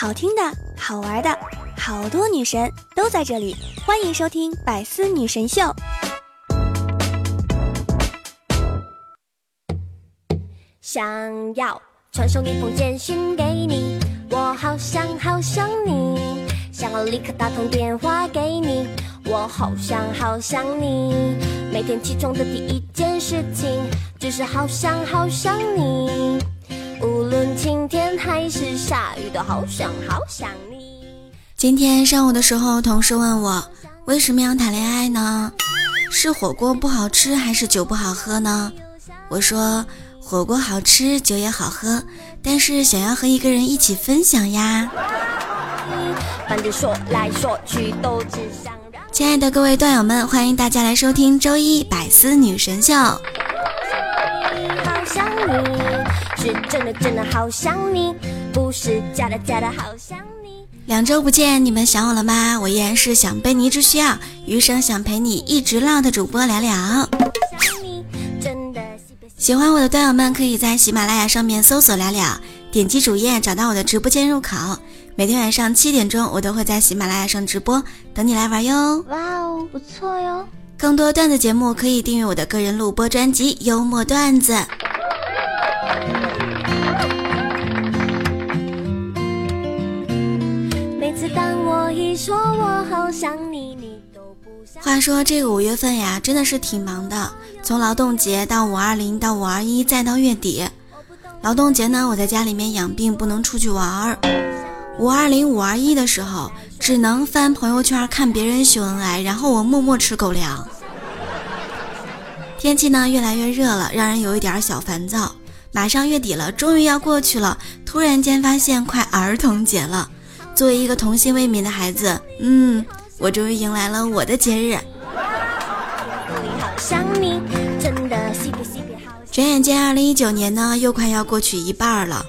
好听的、好玩的，好多女神都在这里，欢迎收听《百思女神秀》。想要传送一封简讯给你，我好想好想你，想要立刻打通电话给你，我好想好想你。每天起床的第一件事情，就是好想好想你。还是下雨，的好想好想你。今天上午的时候，同事问我为什么要谈恋爱呢？是火锅不好吃，还是酒不好喝呢？我说。火锅好吃，酒也好喝，但是想要和一个人一起分享呀。亲爱的各位段友们，欢迎大家来收听周一百思女神秀。两周不见，你们想我了吗？我依然是想被你一直需要，余生想陪你一直浪的主播聊聊。喜欢我的段友们，可以在喜马拉雅上面搜索聊聊，点击主页找到我的直播间入口。每天晚上七点钟，我都会在喜马拉雅上直播，等你来玩哟。哇哦，不错哟！更多段子节目可以订阅我的个人录播专辑《幽默段子》。次当我一说我好想你，你都不。话说这个五月份呀，真的是挺忙的。从劳动节到五二零，到五二一，再到月底。劳动节呢，我在家里面养病，不能出去玩儿。五二零、五二一的时候，只能翻朋友圈看别人秀恩爱，然后我默默吃狗粮。天气呢越来越热了，让人有一点小烦躁。马上月底了，终于要过去了，突然间发现快儿童节了。作为一个童心未泯的孩子，嗯。我终于迎来了我的节日。转眼间，二零一九年呢又快要过去一半了。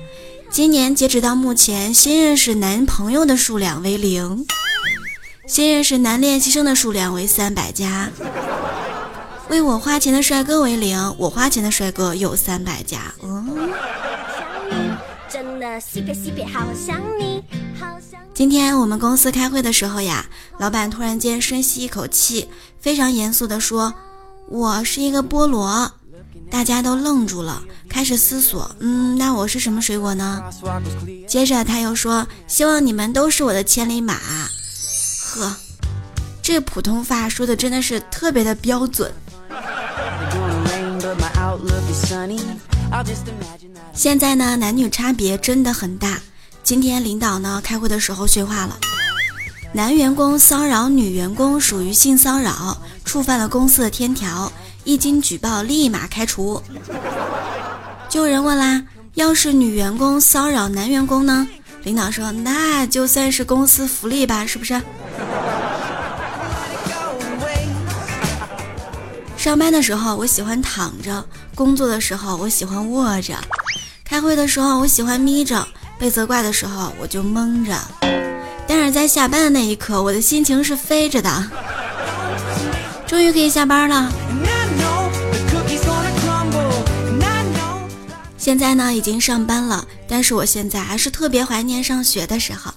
今年截止到目前，新认识男朋友的数量为零，新认识男练习生的数量为三百家。为我花钱的帅哥为零，我花钱的帅哥有三百家。嗯。今天我们公司开会的时候呀，老板突然间深吸一口气，非常严肃地说：“我是一个菠萝。”大家都愣住了，开始思索：“嗯，那我是什么水果呢？”接着他又说：“希望你们都是我的千里马。”呵，这普通话说的真的是特别的标准。现在呢，男女差别真的很大。今天领导呢开会的时候训话了，男员工骚扰女员工属于性骚扰，触犯了公司的天条，一经举报立马开除。就有人问啦，要是女员工骚扰男员工呢？领导说那就算是公司福利吧，是不是？上班的时候我喜欢躺着，工作的时候我喜欢卧着，开会的时候我喜欢眯着。被责怪的时候，我就蒙着；但是在下班的那一刻，我的心情是飞着的。终于可以下班了。现在呢，已经上班了，但是我现在还是特别怀念上学的时候。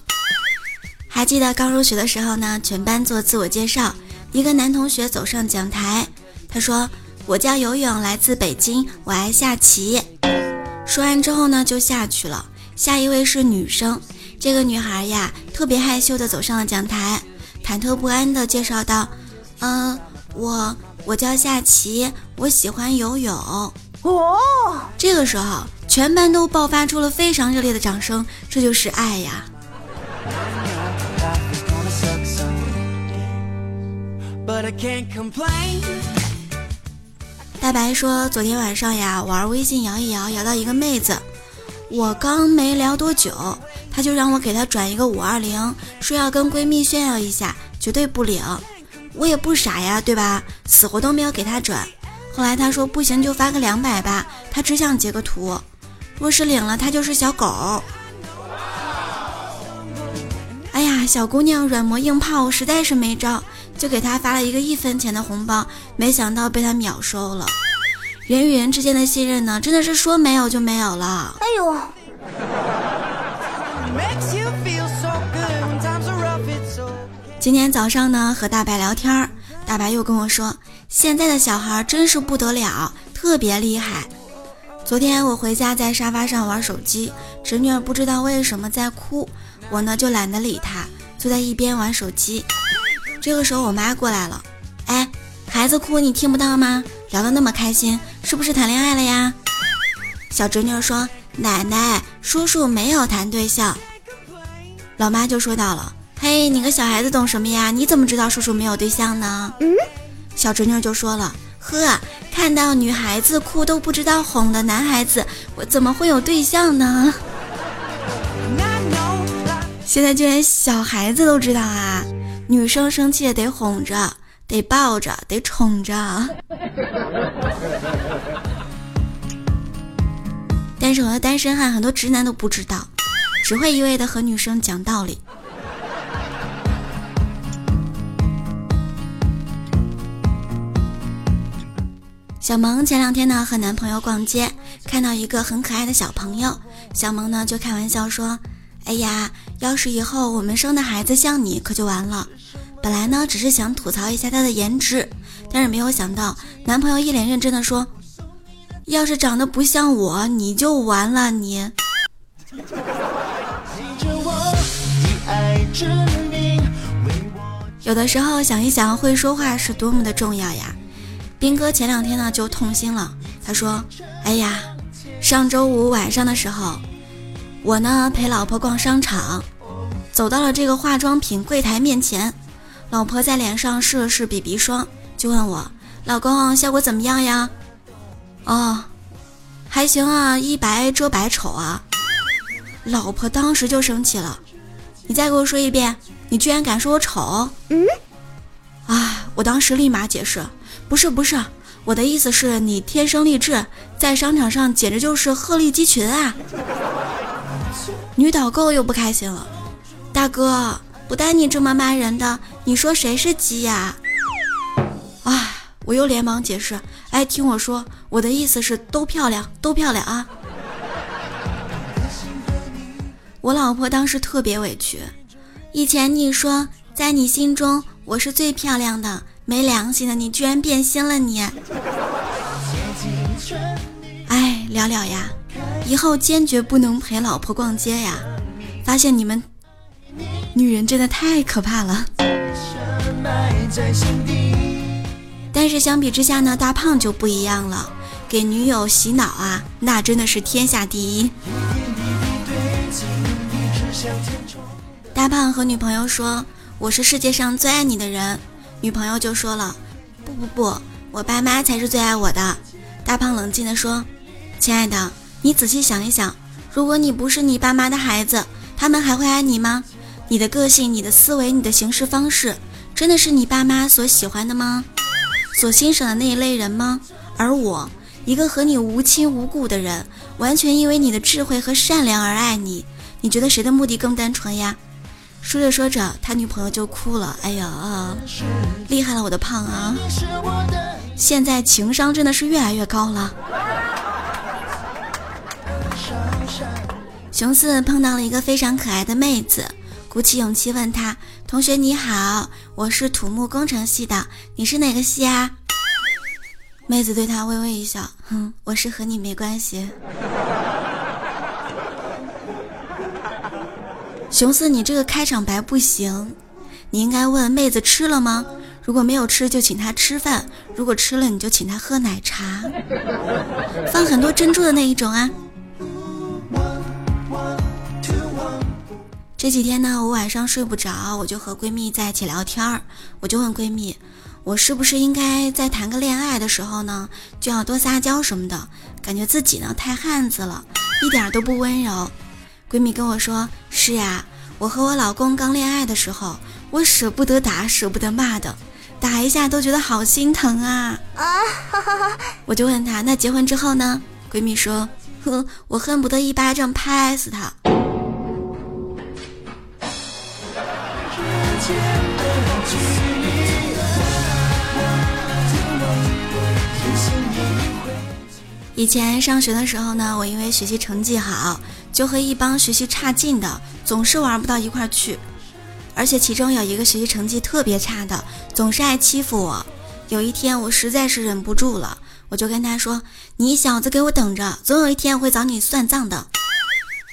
还记得刚入学的时候呢，全班做自我介绍，一个男同学走上讲台，他说：“我叫游泳，来自北京，我爱下棋。”说完之后呢，就下去了。下一位是女生，这个女孩呀，特别害羞的走上了讲台，忐忑不安的介绍道：“嗯，我我叫夏琪，我喜欢游泳。”哦，这个时候，全班都爆发出了非常热烈的掌声，这就是爱呀！大白说，昨天晚上呀，玩微信摇一摇，摇到一个妹子。我刚没聊多久，她就让我给她转一个五二零，说要跟闺蜜炫耀一下，绝对不领。我也不傻呀，对吧？死活都没有给她转。后来她说不行就发个两百吧，她只想截个图。若是领了，她就是小狗。哎呀，小姑娘软磨硬泡，实在是没招，就给她发了一个一分钱的红包，没想到被她秒收了。人与人之间的信任呢，真的是说没有就没有了。哎呦！今天早上呢，和大白聊天儿，大白又跟我说，现在的小孩真是不得了，特别厉害。昨天我回家在沙发上玩手机，侄女儿不知道为什么在哭，我呢就懒得理她，坐在一边玩手机。这个时候我妈过来了，哎，孩子哭你听不到吗？聊得那么开心，是不是谈恋爱了呀？小侄女说，奶奶，叔叔没有谈对象。老妈就说到了，嘿，你个小孩子懂什么呀？你怎么知道叔叔没有对象呢？嗯，小侄女就说了。呵，看到女孩子哭都不知道哄的男孩子，我怎么会有对象呢？现在居然小孩子都知道啊！女生生气也得哄着，得抱着，得宠着。但是我的单身汉很多直男都不知道，只会一味的和女生讲道理。小萌前两天呢和男朋友逛街，看到一个很可爱的小朋友，小萌呢就开玩笑说：“哎呀，要是以后我们生的孩子像你，可就完了。”本来呢只是想吐槽一下他的颜值，但是没有想到男朋友一脸认真的说：“要是长得不像我，你就完了你。”有的时候想一想，会说话是多么的重要呀。斌哥前两天呢就痛心了，他说：“哎呀，上周五晚上的时候，我呢陪老婆逛商场，走到了这个化妆品柜台面前，老婆在脸上试了试 BB 霜，就问我老公效果怎么样呀？哦，还行啊，一白遮百丑啊。老婆当时就生气了，你再给我说一遍，你居然敢说我丑？嗯，啊，我当时立马解释。”不是不是，我的意思是你天生丽质，在商场上简直就是鹤立鸡群啊！女导购又不开心了，大哥，不带你这么骂人的，你说谁是鸡呀？啊！我又连忙解释，哎，听我说，我的意思是都漂亮，都漂亮啊！我老婆当时特别委屈，以前你说在你心中我是最漂亮的。没良心的你，居然变心了你！哎，聊聊呀，以后坚决不能陪老婆逛街呀！发现你们女人真的太可怕了。但是相比之下呢，大胖就不一样了，给女友洗脑啊，那真的是天下第一。大胖和女朋友说：“我是世界上最爱你的人。”女朋友就说了：“不不不，我爸妈才是最爱我的。”大胖冷静地说：“亲爱的，你仔细想一想，如果你不是你爸妈的孩子，他们还会爱你吗？你的个性、你的思维、你的行事方式，真的是你爸妈所喜欢的吗？所欣赏的那一类人吗？而我，一个和你无亲无故的人，完全因为你的智慧和善良而爱你，你觉得谁的目的更单纯呀？”说着说着，他女朋友就哭了。哎呀，厉害了，我的胖啊！现在情商真的是越来越高了。熊四碰到了一个非常可爱的妹子，鼓起勇气问他：“同学你好，我是土木工程系的，你是哪个系啊？”妹子对他微微一笑：“哼，我是和你没关系。”熊四，你这个开场白不行，你应该问妹子吃了吗？如果没有吃，就请她吃饭；如果吃了，你就请她喝奶茶，放很多珍珠的那一种啊。这几天呢，我晚上睡不着，我就和闺蜜在一起聊天儿，我就问闺蜜，我是不是应该在谈个恋爱的时候呢，就要多撒娇什么的？感觉自己呢太汉子了，一点都不温柔。闺蜜跟我说：“是呀，我和我老公刚恋爱的时候，我舍不得打，舍不得骂的，打一下都觉得好心疼啊！”啊，我就问她：“那结婚之后呢？”闺蜜说：“哼，我恨不得一巴掌拍死他。”以前上学的时候呢，我因为学习成绩好，就和一帮学习差劲的总是玩不到一块去，而且其中有一个学习成绩特别差的，总是爱欺负我。有一天我实在是忍不住了，我就跟他说：“你小子给我等着，总有一天我会找你算账的。”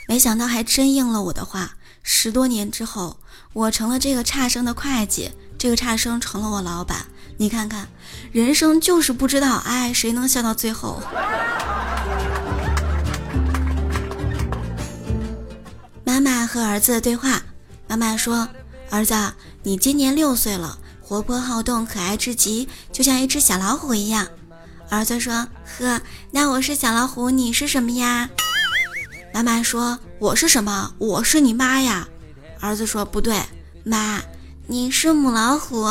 没想到还真应了我的话。十多年之后，我成了这个差生的会计，这个差生成了我老板。你看看，人生就是不知道，哎，谁能笑到最后？妈妈和儿子的对话。妈妈说：“儿子，你今年六岁了，活泼好动，可爱至极，就像一只小老虎一样。”儿子说：“呵，那我是小老虎，你是什么呀？”妈妈说：“我是什么？我是你妈呀。”儿子说：“不对，妈，你是母老虎。”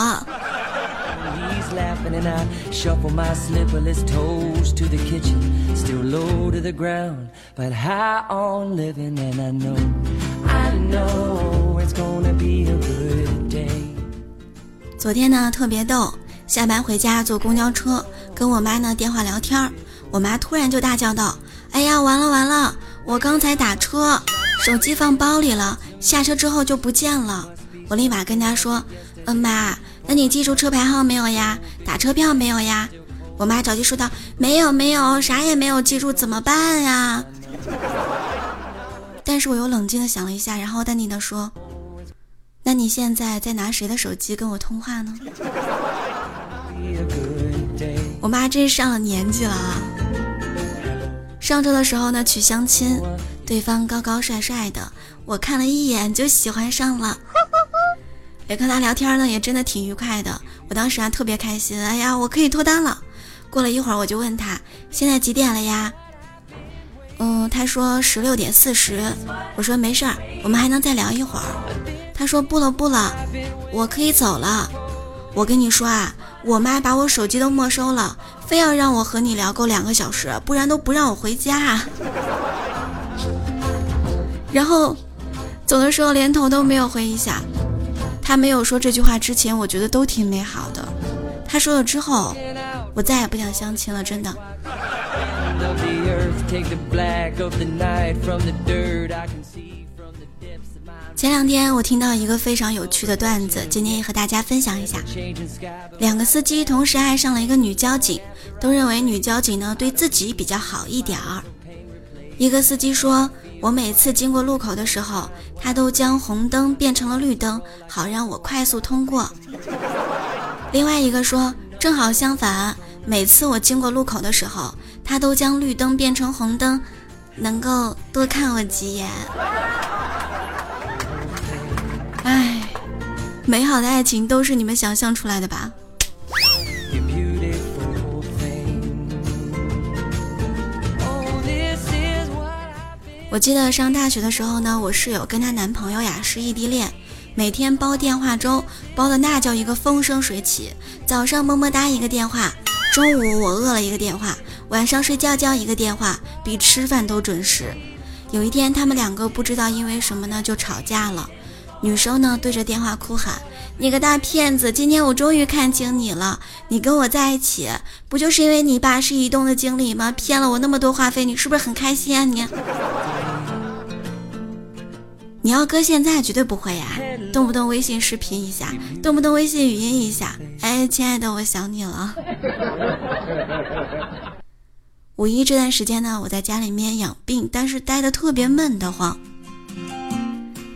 昨天呢特别逗，下班回家坐公交车，跟我妈呢电话聊天儿我妈突然就大叫道：“哎呀，完了完了！我刚才打车，手机放包里了，下车之后就不见了。”我立马跟她说：“嗯，妈，那你记住车牌号没有呀？打车票没有呀？”我妈着急说道：“没有没有，啥也没有记住，怎么办呀？”但是我又冷静的想了一下，然后淡定的说。那你现在在拿谁的手机跟我通话呢？我妈真是上了年纪了啊！上周的时候呢，去相亲，对方高高帅帅的，我看了一眼就喜欢上了。也跟他聊天呢，也真的挺愉快的。我当时啊特别开心，哎呀，我可以脱单了。过了一会儿，我就问他现在几点了呀？嗯，他说十六点四十。我说没事儿，我们还能再聊一会儿。他说不了不了，我可以走了。我跟你说啊，我妈把我手机都没收了，非要让我和你聊够两个小时，不然都不让我回家。然后走的时候连头都没有回一下。他没有说这句话之前，我觉得都挺美好的。他说了之后，我再也不想相亲了，真的。前两天我听到一个非常有趣的段子，今天也和大家分享一下。两个司机同时爱上了一个女交警，都认为女交警呢对自己比较好一点儿。一个司机说：“我每次经过路口的时候，他都将红灯变成了绿灯，好让我快速通过。”另外一个说：“正好相反，每次我经过路口的时候，他都将绿灯变成红灯，能够多看我几眼。”唉，美好的爱情都是你们想象出来的吧？我记得上大学的时候呢，我室友跟她男朋友呀是异地恋，每天煲电话粥，煲的那叫一个风生水起。早上么么哒一个电话，中午我饿了一个电话，晚上睡觉觉一个电话，比吃饭都准时。有一天，他们两个不知道因为什么呢就吵架了。女生呢对着电话哭喊：“你个大骗子！今天我终于看清你了，你跟我在一起不就是因为你爸是移动的经理吗？骗了我那么多话费，你是不是很开心啊？你，你要搁现在绝对不会呀，动不动微信视频一下，动不动微信语音一下，哎，亲爱的，我想你了。五一这段时间呢，我在家里面养病，但是待的特别闷得慌。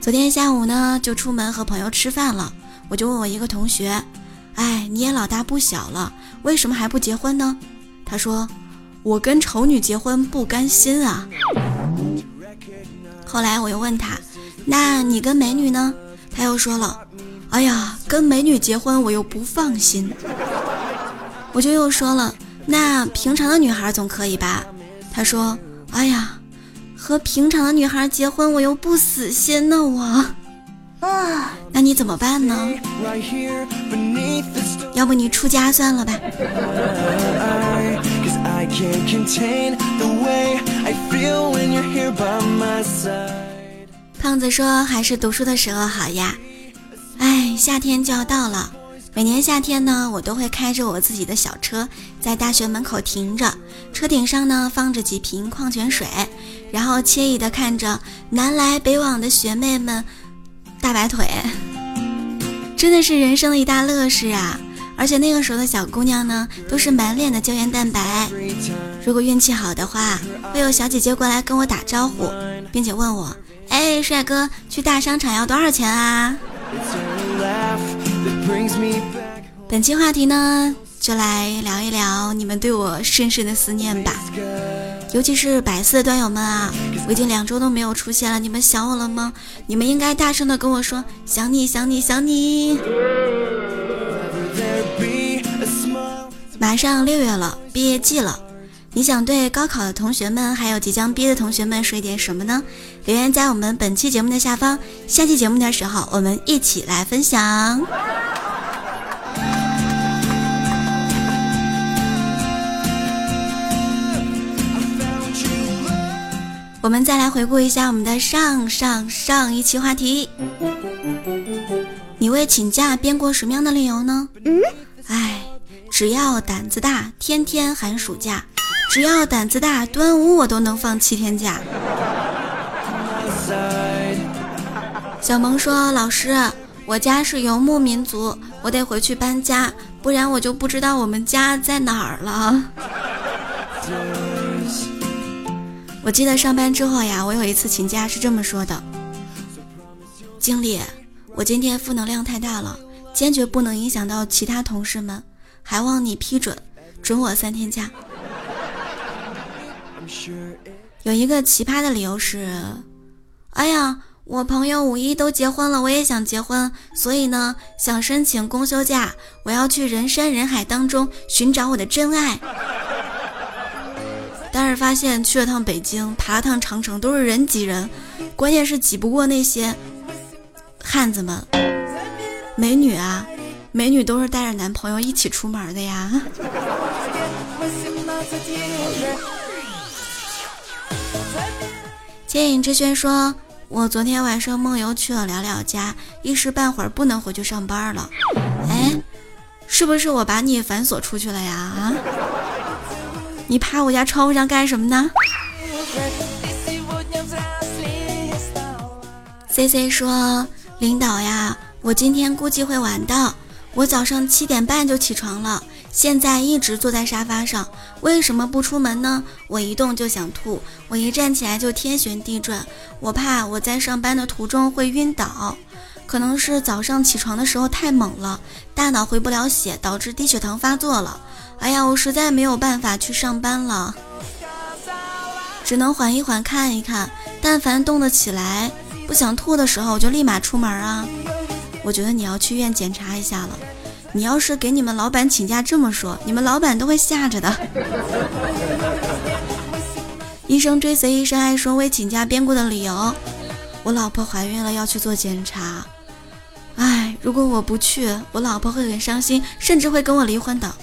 昨天下午呢，就出门和朋友吃饭了。我就问我一个同学：“哎，你也老大不小了，为什么还不结婚呢？”他说：“我跟丑女结婚不甘心啊。”后来我又问他：“那你跟美女呢？”他又说了：“哎呀，跟美女结婚我又不放心。”我就又说了：“那平常的女孩总可以吧？”他说：“哎呀。”和平常的女孩结婚，我又不死心呢，我啊，那你怎么办呢？要不你出家算了吧。胖子说还是读书的时候好呀。哎，夏天就要到了，每年夏天呢，我都会开着我自己的小车，在大学门口停着，车顶上呢放着几瓶矿泉水，然后惬意的看着南来北往的学妹们大摆腿，真的是人生的一大乐事啊！而且那个时候的小姑娘呢，都是满脸的胶原蛋白，如果运气好的话，会有小姐姐过来跟我打招呼，并且问我：“哎，帅哥，去大商场要多少钱啊？”本期话题呢，就来聊一聊你们对我深深的思念吧。尤其是白色的段友们啊，我已经两周都没有出现了，你们想我了吗？你们应该大声的跟我说想你想你想你。马上六月了，毕业季了，你想对高考的同学们，还有即将毕业的同学们说一点什么呢？留言在我们本期节目的下方，下期节目的时候我们一起来分享。我们再来回顾一下我们的上上上一期话题，你为请假编过什么样的理由呢？嗯，哎，只要胆子大，天天寒暑假；只要胆子大，端午我都能放七天假。小萌说：“老师，我家是游牧民族，我得回去搬家，不然我就不知道我们家在哪儿了。”我记得上班之后呀，我有一次请假是这么说的：“经理，我今天负能量太大了，坚决不能影响到其他同事们，还望你批准，准我三天假。”有一个奇葩的理由是：“哎呀，我朋友五一都结婚了，我也想结婚，所以呢，想申请公休假，我要去人山人海当中寻找我的真爱。”但是发现去了趟北京，爬了趟长城，都是人挤人，关键是挤不过那些汉子们。美女啊，美女都是带着男朋友一起出门的呀。千影之轩说：“我昨天晚上梦游去了聊聊家，一时半会儿不能回去上班了。哎，是不是我把你反锁出去了呀？啊？”你趴我家窗户上干什么呢？C C 说：“领导呀，我今天估计会晚到。我早上七点半就起床了，现在一直坐在沙发上。为什么不出门呢？我一动就想吐，我一站起来就天旋地转。我怕我在上班的途中会晕倒，可能是早上起床的时候太猛了，大脑回不了血，导致低血糖发作了。”哎呀，我实在没有办法去上班了，只能缓一缓，看一看。但凡动得起来，不想吐的时候，我就立马出门啊。我觉得你要去医院检查一下了。你要是给你们老板请假这么说，你们老板都会吓着的。医生追随医生爱说为请假编过的理由，我老婆怀孕了要去做检查。哎，如果我不去，我老婆会很伤心，甚至会跟我离婚的。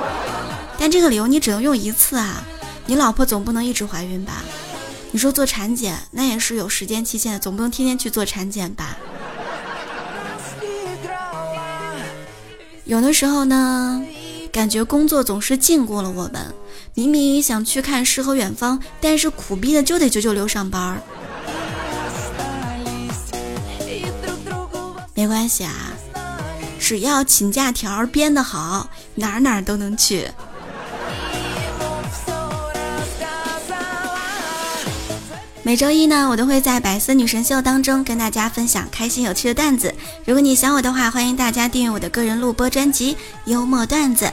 但这个理由你只能用一次啊！你老婆总不能一直怀孕吧？你说做产检那也是有时间期限的，总不能天天去做产检吧？有的时候呢，感觉工作总是禁锢了我们。明明想去看诗和远方，但是苦逼的就得九九六上班。没关系啊，只要请假条编得好，哪哪都能去。每周一呢，我都会在百思女神秀当中跟大家分享开心有趣的段子。如果你想我的话，欢迎大家订阅我的个人录播专辑《幽默段子》，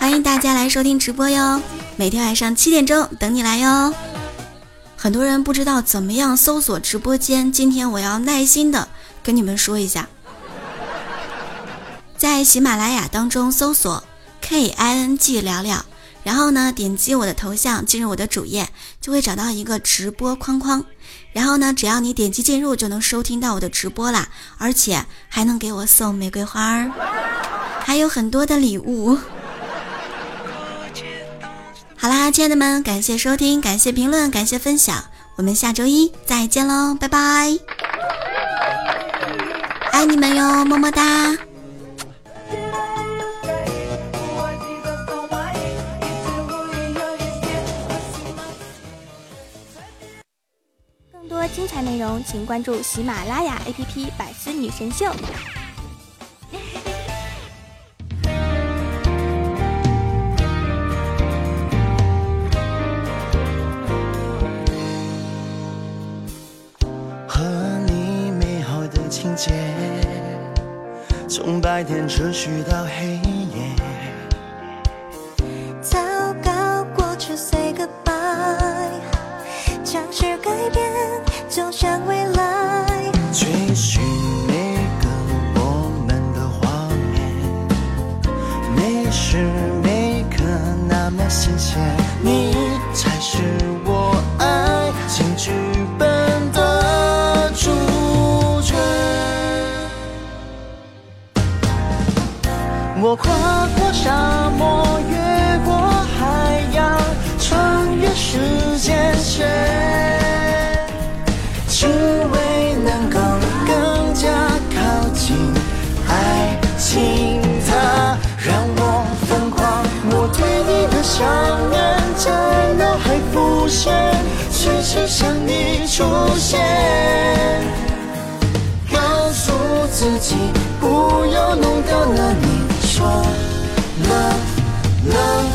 欢迎大家来收听直播哟，每天晚上七点钟等你来哟。很多人不知道怎么样搜索直播间，今天我要耐心的跟你们说一下，在喜马拉雅当中搜索 K I N G 聊聊，然后呢点击我的头像进入我的主页，就会找到一个直播框框，然后呢只要你点击进入就能收听到我的直播啦，而且还能给我送玫瑰花儿，还有很多的礼物。好啦，亲爱的们，感谢收听，感谢评论，感谢分享，我们下周一再见喽，拜拜。爱你们哟，么么哒。更多精彩内容，请关注喜马拉雅 APP《百思女神秀》。白天持续到黑我跨过沙漠，越过海洋，穿越时间线，只为能够更加靠近爱情。它让我疯狂，我对你的想念在脑海浮现，随时想你出现。告诉自己不要弄掉了你。说 love love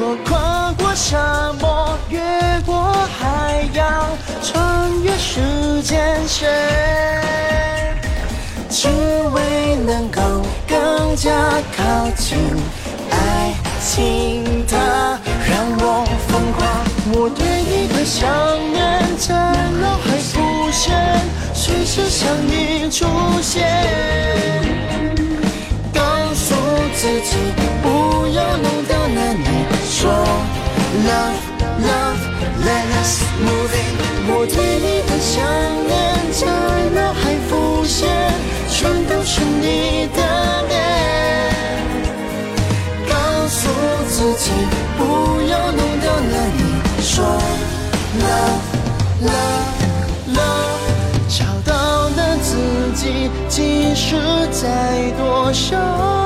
我跨过沙漠，越过海洋，穿越时间线，只为能够更加靠近爱情。它让我疯狂，我对你的想念在脑海浮现，随时向你出现。告诉自己不要弄掉了你。说 love love let us move it。我对你的想念在脑海浮现，全都是你的脸。告诉自己不要弄丢了你。说 love love love，找到了自己，即使再多伤。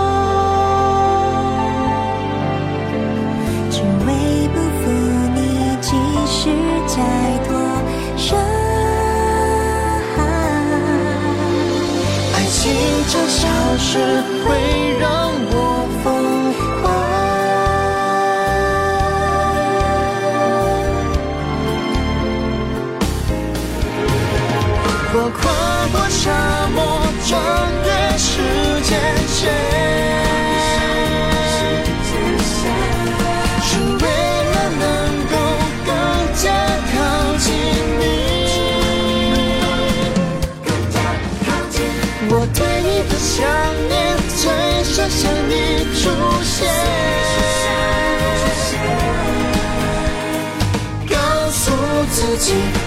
告诉自己不